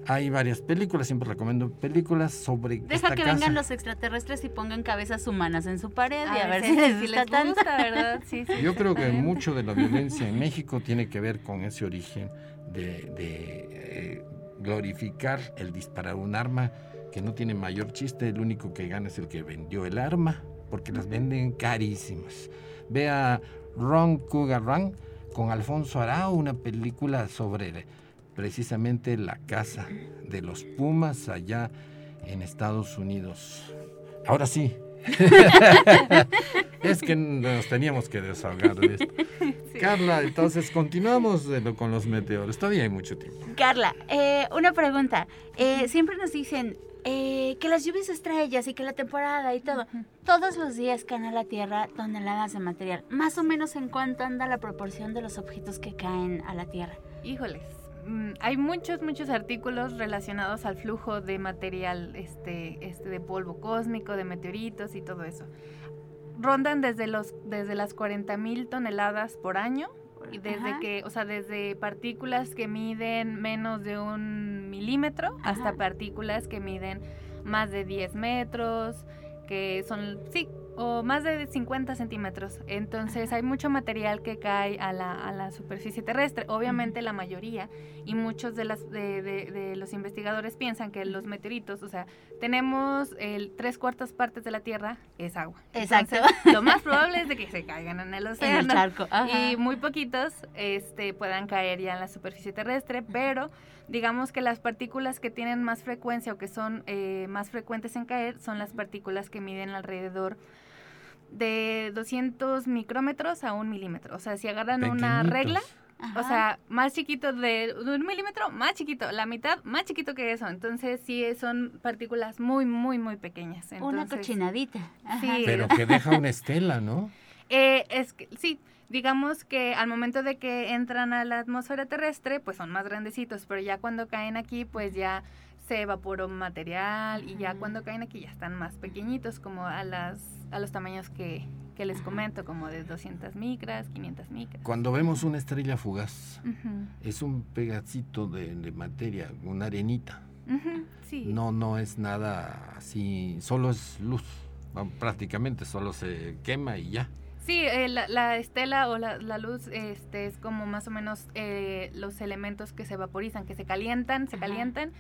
hay varias películas, siempre recomiendo películas sobre. Deja que vengan los extraterrestres y pongan cabezas humanas en su pared y a ver si les gusta tanto. ¿verdad? Yo creo que mucho de la violencia en México tiene que ver con ese origen de, eh, glorificar el disparar un arma que no tiene mayor chiste, el único que gana es el que vendió el arma, porque las venden carísimas. Vea Ron Cougar Run con Alfonso Arau, una película sobre precisamente la casa de los Pumas allá en Estados Unidos. Ahora sí. (laughs) es que nos teníamos que desahogar de esto. Carla, entonces continuamos con los meteoros. Todavía hay mucho tiempo. Carla, eh, una pregunta. Eh, siempre nos dicen eh, que las lluvias estrellas y que la temporada y todo. Todos los días caen a la Tierra toneladas de material. Más o menos en cuánto anda la proporción de los objetos que caen a la Tierra. Híjoles, Mm, hay muchos, muchos artículos relacionados al flujo de material, este, este, de polvo cósmico, de meteoritos y todo eso. Rondan desde los, desde las 40 mil toneladas por año, y desde que, o sea, desde partículas que miden menos de un milímetro hasta partículas que miden más de 10 metros, que son, sí, o más de 50 centímetros. Entonces hay mucho material que cae a la, a la superficie terrestre. Obviamente la mayoría y muchos de, las, de, de, los investigadores piensan que los meteoritos, o sea, tenemos el tres cuartas partes de la Tierra es agua. Exacto. lo más probable es de que se caigan en el océano. (laughs) En el charco. Y muy poquitos este, puedan caer ya en la superficie terrestre, pero digamos que las partículas que tienen más frecuencia o que son eh, más frecuentes en caer son las partículas que miden alrededor de 200 micrómetros a un milímetro. O sea, si agarran una regla, o sea, más chiquito de un milímetro, más chiquito, la mitad, más chiquito que eso. Entonces, sí, son partículas muy, muy, muy pequeñas. una cochinadita. Sí. Pero (laughs) que deja una estela, ¿no? Eh, es que, sí, digamos que al momento de que entran a la atmósfera terrestre, pues son más grandecitos, pero ya cuando caen aquí, pues ya se evaporó material y ya cuando caen aquí ya están más pequeñitos, como a, las, a los tamaños que, les comento, como de 200 micras, 500 micras. Cuando vemos una estrella fugaz, es un pedacito de, materia, una arenita. No, no es nada así, solo es luz, prácticamente solo se quema y ya. Sí, eh, la, estela o la, luz este, es como más o menos eh, los elementos que se vaporizan, que se calientan, se calientan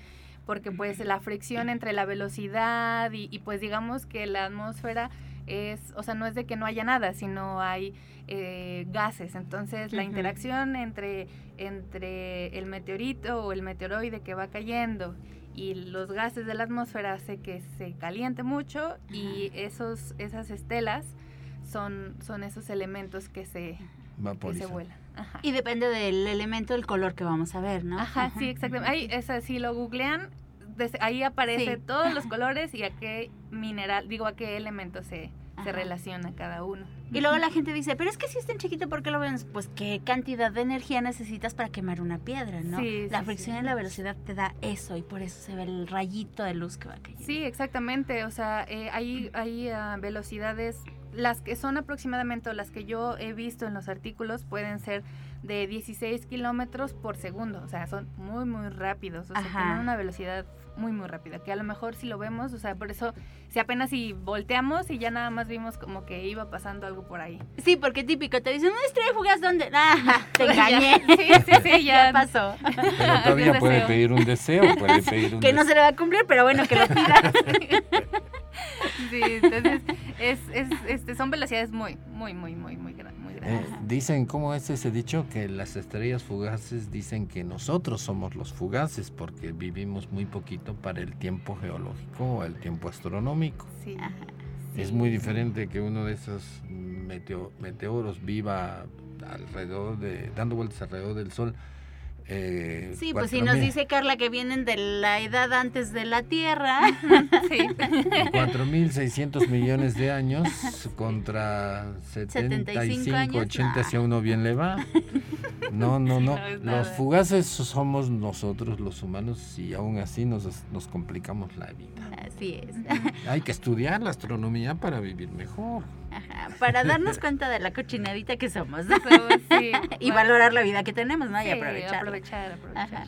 porque pues la fricción entre la velocidad y, pues digamos que la atmósfera es, o sea, no es de que no haya nada, sino hay eh, gases. Entonces la interacción entre, entre el meteorito o el meteoroide que va cayendo y los gases de la atmósfera hace que se caliente mucho y esos, esas estelas son, son esos elementos que se, que se vuelan. Y depende del elemento, el color que vamos a ver, ¿no? Ajá, sí, exactamente. Ahí, si lo googlean, ahí aparece todos los (laughs) colores y a qué mineral, digo, a qué elemento se, se relaciona cada uno. Y luego la gente dice, pero es que si es tan chiquito, ¿por qué lo ven? Pues qué cantidad de energía necesitas para quemar una piedra, ¿no? la fricción y la velocidad te da eso y por eso se ve el rayito de luz que va cayendo. Sí, exactamente. O sea, eh, hay, hay ah, velocidades las que son aproximadamente, o las que yo he visto en los artículos, pueden ser de 16 kilómetros por segundo. O sea, son muy, muy rápidos. O sea, tienen una velocidad muy, muy rápida. Que a lo mejor si lo vemos, o sea, por eso, si apenas si volteamos y ya nada más vimos como que iba pasando algo por ahí. Sí, porque típico, te dicen, estrella fugaz, ¿dónde? Ah, (laughs) te engañé. (laughs) sí, sí, sí, (laughs) ya, pasó. Pero todavía puede pedir un deseo, puede pedir un Que no se le va a cumplir, pero bueno, que lo pida. sí, entonces, es, es, este, son velocidades muy, muy, muy, muy, muy grandes. Eh, dicen, ¿cómo es ese dicho? Que las estrellas fugaces dicen que nosotros somos los fugaces porque vivimos muy poquito para el tiempo geológico o el tiempo astronómico. Sí. Es muy diferente que uno de esos meteoros viva alrededor de, dando vueltas alrededor del Sol eh, sí, pues si nos dice Carla que vienen de la edad antes de la Tierra. sí. (laughs) 4.600 millones de años contra 75, 80 si a uno bien le va. No, no, no. los fugaces somos nosotros los humanos y aún así nos, nos complicamos la vida. Así es. Hay que estudiar la astronomía para vivir mejor para darnos cuenta de la cochinadita que somos. (laughs) y valorar la vida que tenemos, ¿no? y aprovechar. aprovechar, aprovechar.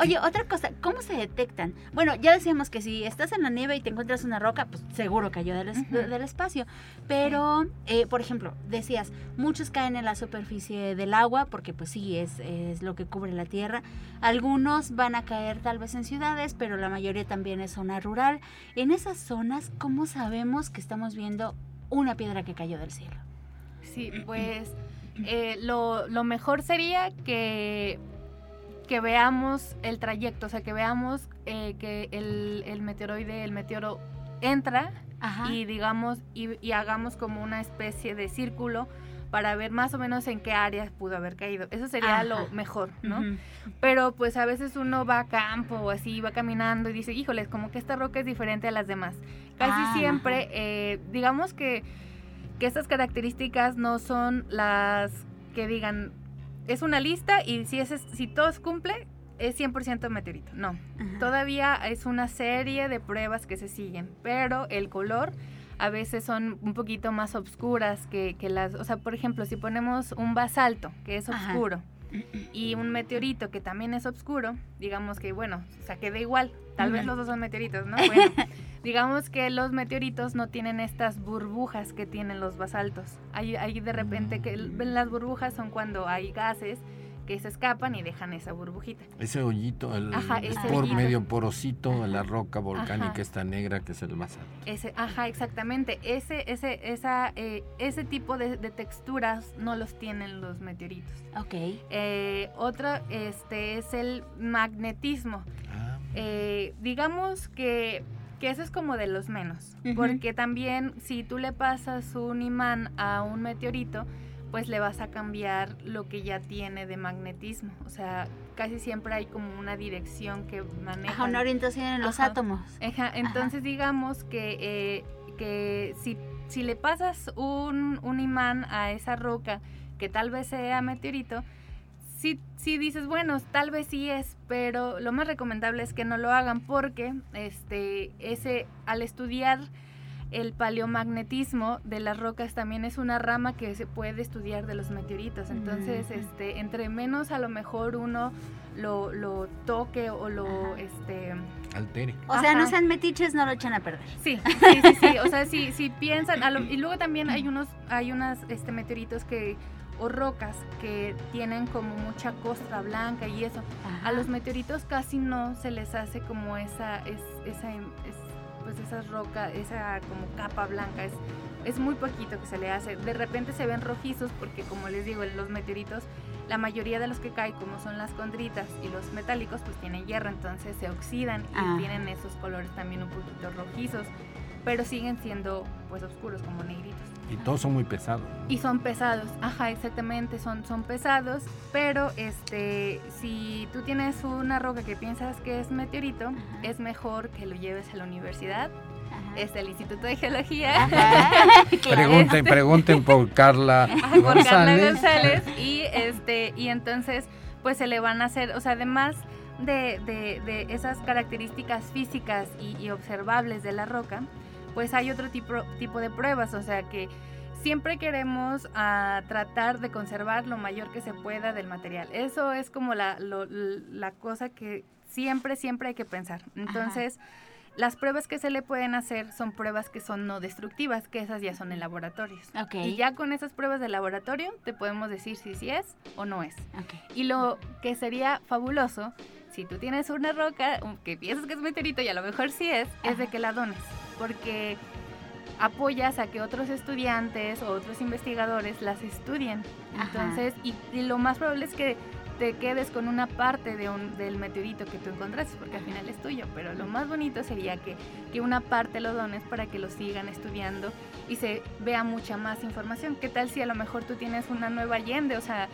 Oye, otra cosa, ¿cómo se detectan? Bueno, ya decíamos que si estás en la nieve y te encuentras una roca, pues seguro cayó del, del espacio. Pero, eh, por ejemplo, decías, muchos caen en la superficie del agua, porque pues sí, es, es lo que cubre la tierra. Algunos van a caer tal vez en ciudades, pero la mayoría también es zona rural. En esas zonas, ¿cómo sabemos que estamos viendo una piedra que cayó del cielo. Sí, pues eh, lo, mejor sería que, que veamos el trayecto, o sea, que veamos eh, que el, el, meteoroide, el meteoro entra y digamos, y, hagamos como una especie de círculo para ver más o menos en qué área pudo haber caído. Eso sería lo mejor, ¿no? Pero pues a veces uno va a campo o así, va caminando y dice, híjoles, como que esta roca es diferente a las demás. Casi ah, siempre, eh, digamos que, que estas características no son las que digan, es una lista y si, es, si todos cumple, es 100% meteorito. No, todavía es una serie de pruebas que se siguen, pero el color a veces son un poquito más oscuras que, las, o sea, por ejemplo, si ponemos un basalto que es oscuro y un meteorito que también es oscuro, digamos que, bueno, o sea, queda igual, tal vez los dos son meteoritos, ¿no? (laughs) Bueno, digamos que los meteoritos no tienen estas burbujas que tienen los basaltos. Hay, hay de repente que las burbujas son cuando hay gases que se escapan y dejan esa burbujita. Ese hoyito, el, por medio porosito, la roca volcánica esta negra que es el basalto. Ese, ajá, exactamente. Ese, ese, esa, eh, ese tipo de, texturas no los tienen los meteoritos. Ok. Eh, otro este, es el magnetismo. Ah. Eh, digamos que que eso es como de los menos, porque también si tú le pasas un imán a un meteorito, pues le vas a cambiar lo que ya tiene de magnetismo. O sea, casi siempre hay como una dirección que maneja. una orientación en los átomos. Entonces digamos que, eh, que si, si le pasas un, un, imán a esa roca que tal vez sea meteorito, si, si dices, bueno, tal vez sí es, pero lo más recomendable es que no lo hagan porque este, ese, al estudiar el paleomagnetismo de las rocas también es una rama que se puede estudiar de los meteoritos. Entonces, este, entre menos a lo mejor uno lo, lo toque o lo este altere. O sea, no sean metiches, no lo echan a perder. Sí, sí, sí, sí. O sea, si, si piensan, y luego también hay unos, hay unas este meteoritos que o rocas que tienen como mucha costra blanca y eso. A los meteoritos casi no se les hace como esa, es, esa, pues esa roca, esa como capa blanca, es, es muy poquito que se le hace. De repente se ven rojizos porque como les digo, los meteoritos, la mayoría de los que caen, como son las condritas y los metálicos, pues tienen hierro, entonces se oxidan y ah. tienen esos colores también un poquito rojizos, pero siguen siendo pues oscuros como negritos. Y todos son muy pesados. Y son pesados, ajá, exactamente, son, son pesados, pero este, si tú tienes una roca que piensas que es meteorito, es mejor que lo lleves a la universidad. Es el Instituto de Geología. (laughs) pregunten, pregunten por Carla (laughs) González. Carla González. Y, este, y entonces, pues se le van a hacer, o sea, además de, de, de esas características físicas y, y observables de la roca, pues hay otro tipo, tipo de pruebas, o sea que siempre queremos ah, tratar de conservar lo mayor que se pueda del material. Eso es como la, la cosa que siempre, siempre hay que pensar. Entonces, las pruebas que se le pueden hacer son pruebas que son no destructivas, que esas ya son en laboratorios. Y ya con esas pruebas de laboratorio te podemos decir si sí es o no es. Y lo que sería fabuloso, si tú tienes una roca que piensas que es meteorito y a lo mejor sí es, es de que la dones. Porque apoyas a que otros estudiantes o otros investigadores las estudien. Entonces, y, lo más probable es que te quedes con una parte de un, del meteorito que tú encontraste, porque al final es tuyo, pero lo más bonito sería que, que una parte lo dones para que lo sigan estudiando y se vea mucha más información. ¿Qué tal si a lo mejor tú tienes una nueva Allende, o sea,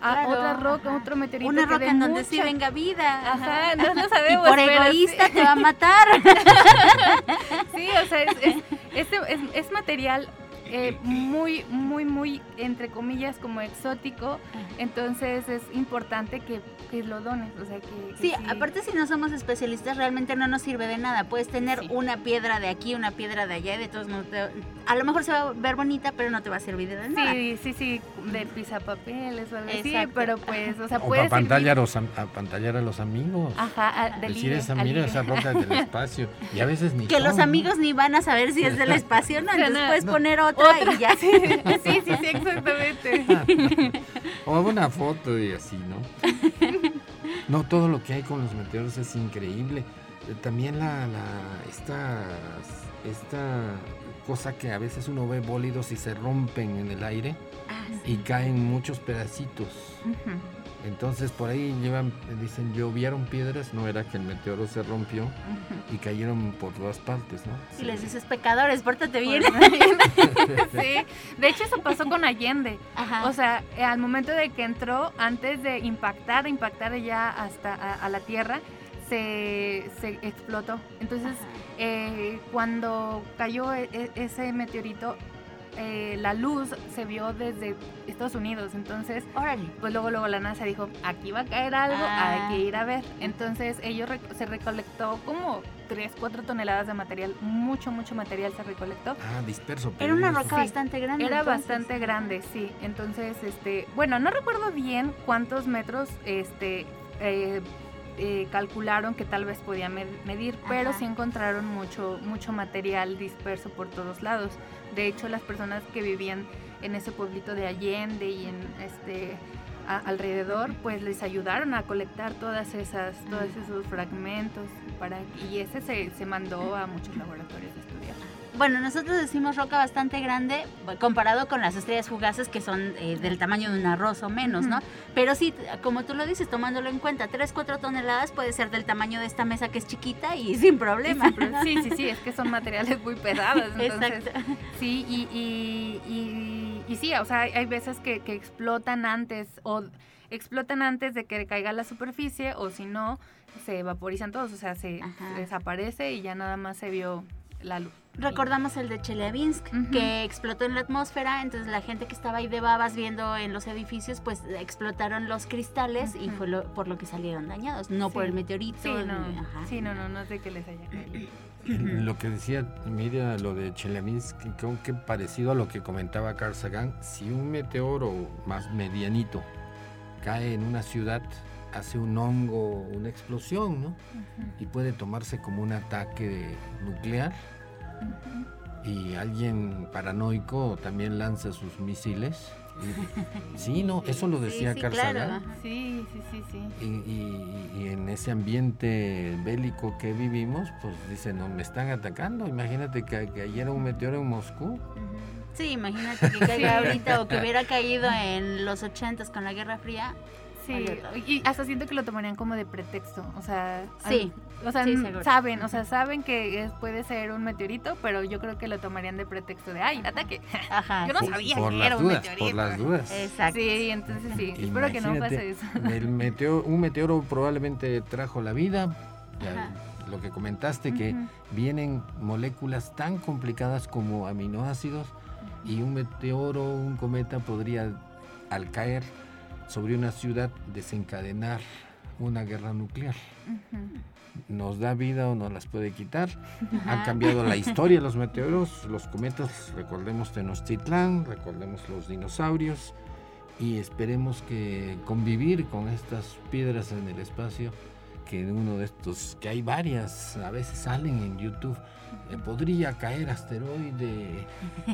otra roca, otro meteorito. Una roca en donde sí venga vida. Ajá, no lo sabemos. Y por egoísta te va a matar. (laughs) sí, o sea, es, es, es material eh, muy, muy, muy, entre comillas, como exótico. Entonces es importante que, lo dones. O sea, que, sí, aparte si no somos especialistas, realmente no nos sirve de nada. Puedes tener una piedra de aquí, una piedra de allá, y de todos modos, a lo mejor se va a ver bonita, pero no te va a servir de nada. Sí, sí, sí, de pisapapeles o algo así, pero pues, o sea, o puedes... Pantallar, a pantallar a los amigos. Ajá, del Decir esa, mira esa roca del (laughs) espacio. Y a veces ni Que los amigos ni van a saber si es del (laughs) espacio, ¿no? Entonces puedes poner otra ya. (laughs) Sí, sí, sí, exactamente. (laughs) o una foto y así, ¿no? No, todo lo que hay con los meteoros es increíble. Eh, también la, la esta, esta cosa que a veces uno ve bólidos y se rompen en el aire ah, y caen muchos pedacitos. Entonces por ahí llevan, dicen, llovieron piedras, no era que el meteoro se rompió y cayeron por todas partes, ¿no? Y les dices, pecadores, pórtate bien. (laughs) sí, de hecho eso pasó con Allende. O sea, eh, al momento de que entró, antes de impactar, impactar ya hasta a, la Tierra, se, se explotó. Entonces, eh, cuando cayó e, e, ese meteorito, eh, la luz se vio desde Estados Unidos. Entonces, pues luego, luego la NASA dijo, aquí va a caer algo, hay que ah. ir a ver. Entonces, ellos se recolectó como 3, 4 toneladas de material, mucho, mucho material se recolectó. Ah, disperso. Era una roca bastante grande. Era bastante grande, sí. Entonces, este, bueno, no recuerdo bien cuántos metros, este, eh, eh, calcularon que tal vez podía medir, pero sí encontraron mucho, mucho material disperso por todos lados. De hecho, las personas que vivían en ese pueblito de Allende y en este alrededor, pues les ayudaron a colectar todas esas, todos esos fragmentos para y ese se, se mandó a muchos laboratorios de estudiar bueno, nosotros decimos roca bastante grande comparado con las estrellas fugaces que son eh, del tamaño de un arroz o menos, ¿no? Pero sí, como tú lo dices, tomándolo en cuenta, 3, 4 toneladas puede ser del tamaño de esta mesa que es chiquita y (laughs) sin problema. Sí, sí, sí, es que son materiales muy pesados. (laughs) Exacto. Sí, y, y, y, sí, o sea, hay veces que, que explotan antes o explotan antes de que caiga a la superficie o si no, se vaporizan todos, o sea, se desaparece y ya nada más se vio la luz. Recordamos el de Chelyabinsk, que explotó en la atmósfera, entonces la gente que estaba ahí de babas viendo en los edificios, pues explotaron los cristales y fue por lo que salieron dañados, no por el meteorito. Sí, no, sí, no, no, no sé qué les haya caído. (clears throat) Lo que decía, mira, lo de Chelyabinsk, creo que parecido a lo que comentaba Carl Sagan, si un meteoro más medianito cae en una ciudad, hace un hongo, una explosión, ¿no? Y puede tomarse como un ataque nuclear y alguien paranoico también lanza sus misiles. (laughs) sí, no, eso lo decía sí, sí, Sí, sí, sí, sí. Y, en ese ambiente bélico que vivimos, pues dicen, no, me están atacando. Imagínate que, cayera un meteoro en Moscú. Sí, imagínate que caiga (laughs) ahorita o que hubiera caído en los ochentas con la Guerra Fría. Sí, y hasta siento que lo tomarían como de pretexto, o sea, sí, o sea, saben, o sea, saben que puede ser un meteorito, pero yo creo que lo tomarían de pretexto de, ay, un ataque. (laughs) Ajá, yo no sabía que era un meteorito. Por las dudas. Exacto. Sí, entonces sí, espero que no pase eso. (laughs) El meteoro, un meteoro probablemente trajo la vida, lo que comentaste, que vienen moléculas tan complicadas como aminoácidos y un meteoro, un cometa podría al caer sobre una ciudad desencadenar una guerra nuclear. Nos da vida o nos las puede quitar. Han cambiado la historia de los meteoros, los cometas, recordemos Tenochtitlán, recordemos los dinosaurios y esperemos que convivir con estas piedras en el espacio que uno de estos, que hay varias, a veces salen en YouTube, eh, podría caer asteroide,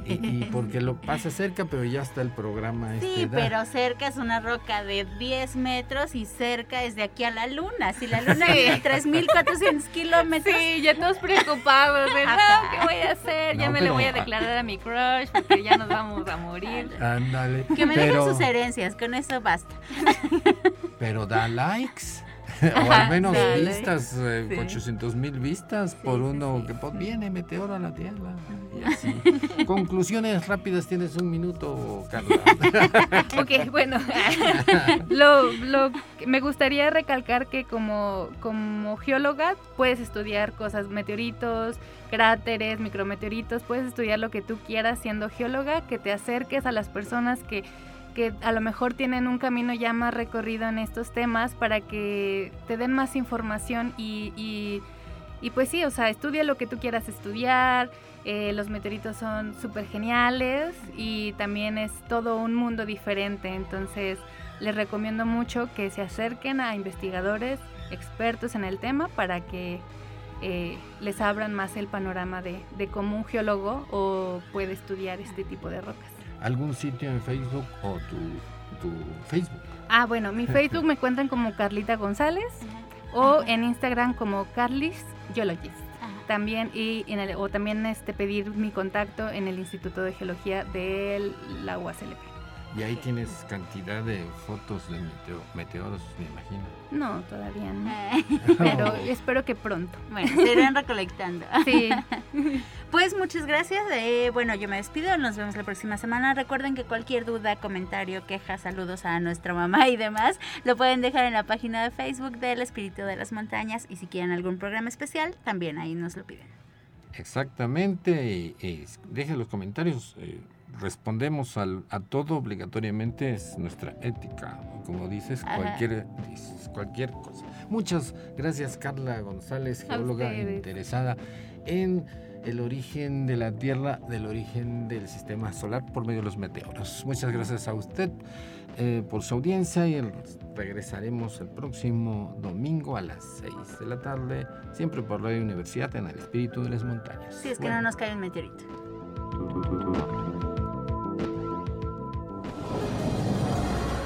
y, (laughs) porque lo pasa cerca, pero ya está el programa. Sí, este, pero cerca es una roca de 10 metros y cerca es de aquí a la luna. Si la luna (laughs) tiene 3.400 kilómetros. Sí, ya todos preocupados, ¿verdad? ¿Qué voy a hacer? ya me le voy a declarar a mi crush porque ya nos vamos a morir. (laughs) Ándale. Que me dejen sus herencias, con eso basta. Pero da likes. (laughs) o al menos vistas, 800 eh, mil vistas por uno que viene meteoro a la Tierra. Y así. (laughs) Conclusiones rápidas, tienes un minuto, Carla. (laughs) ok, bueno. lo, lo, me gustaría recalcar que como, como geóloga puedes estudiar cosas, meteoritos, cráteres, micrometeoritos, puedes estudiar lo que tú quieras siendo geóloga, que te acerques a las personas que que a lo mejor tienen un camino ya más recorrido en estos temas para que te den más información y, y, pues sí, o sea, estudia lo que tú quieras estudiar. Eh, los meteoritos son súper geniales y también es todo un mundo diferente. Entonces les recomiendo mucho que se acerquen a investigadores expertos en el tema para que eh, les abran más el panorama de, de cómo un geólogo o puede estudiar este tipo de rocas algún sitio en Facebook o tu, Facebook. Ah, bueno, mi (laughs) Facebook me cuentan como Carlita González o en Instagram como Carlis Geologist. También y en el, o también este pedir mi contacto en el Instituto de Geología de la UASLP. Y ahí tienes cantidad de fotos de meteoros, me imagino. No, todavía no. (laughs) Pero (laughs) espero que pronto. Bueno, se irán recolectando. (laughs) Sí. Pues muchas gracias. Eh, bueno, yo me despido. Nos vemos la próxima semana. Recuerden que cualquier duda, comentario, queja, saludos a nuestra mamá y demás, lo pueden dejar en la página de Facebook del Espíritu de las Montañas. Y si quieren algún programa especial, también ahí nos lo piden. Exactamente. dejen los comentarios. Eh, respondemos al, a todo obligatoriamente es nuestra ética. Como dices, cualquier, cualquier cosa. Muchas gracias Carla González, geóloga interesada en el origen de la Tierra, del origen del sistema solar por medio de los meteoros. Muchas gracias a usted eh, por su audiencia y regresaremos el próximo domingo a las 6 de la tarde, siempre por Radio Universidad en el Espíritu de las Montañas. Si es que no nos cae el meteorito.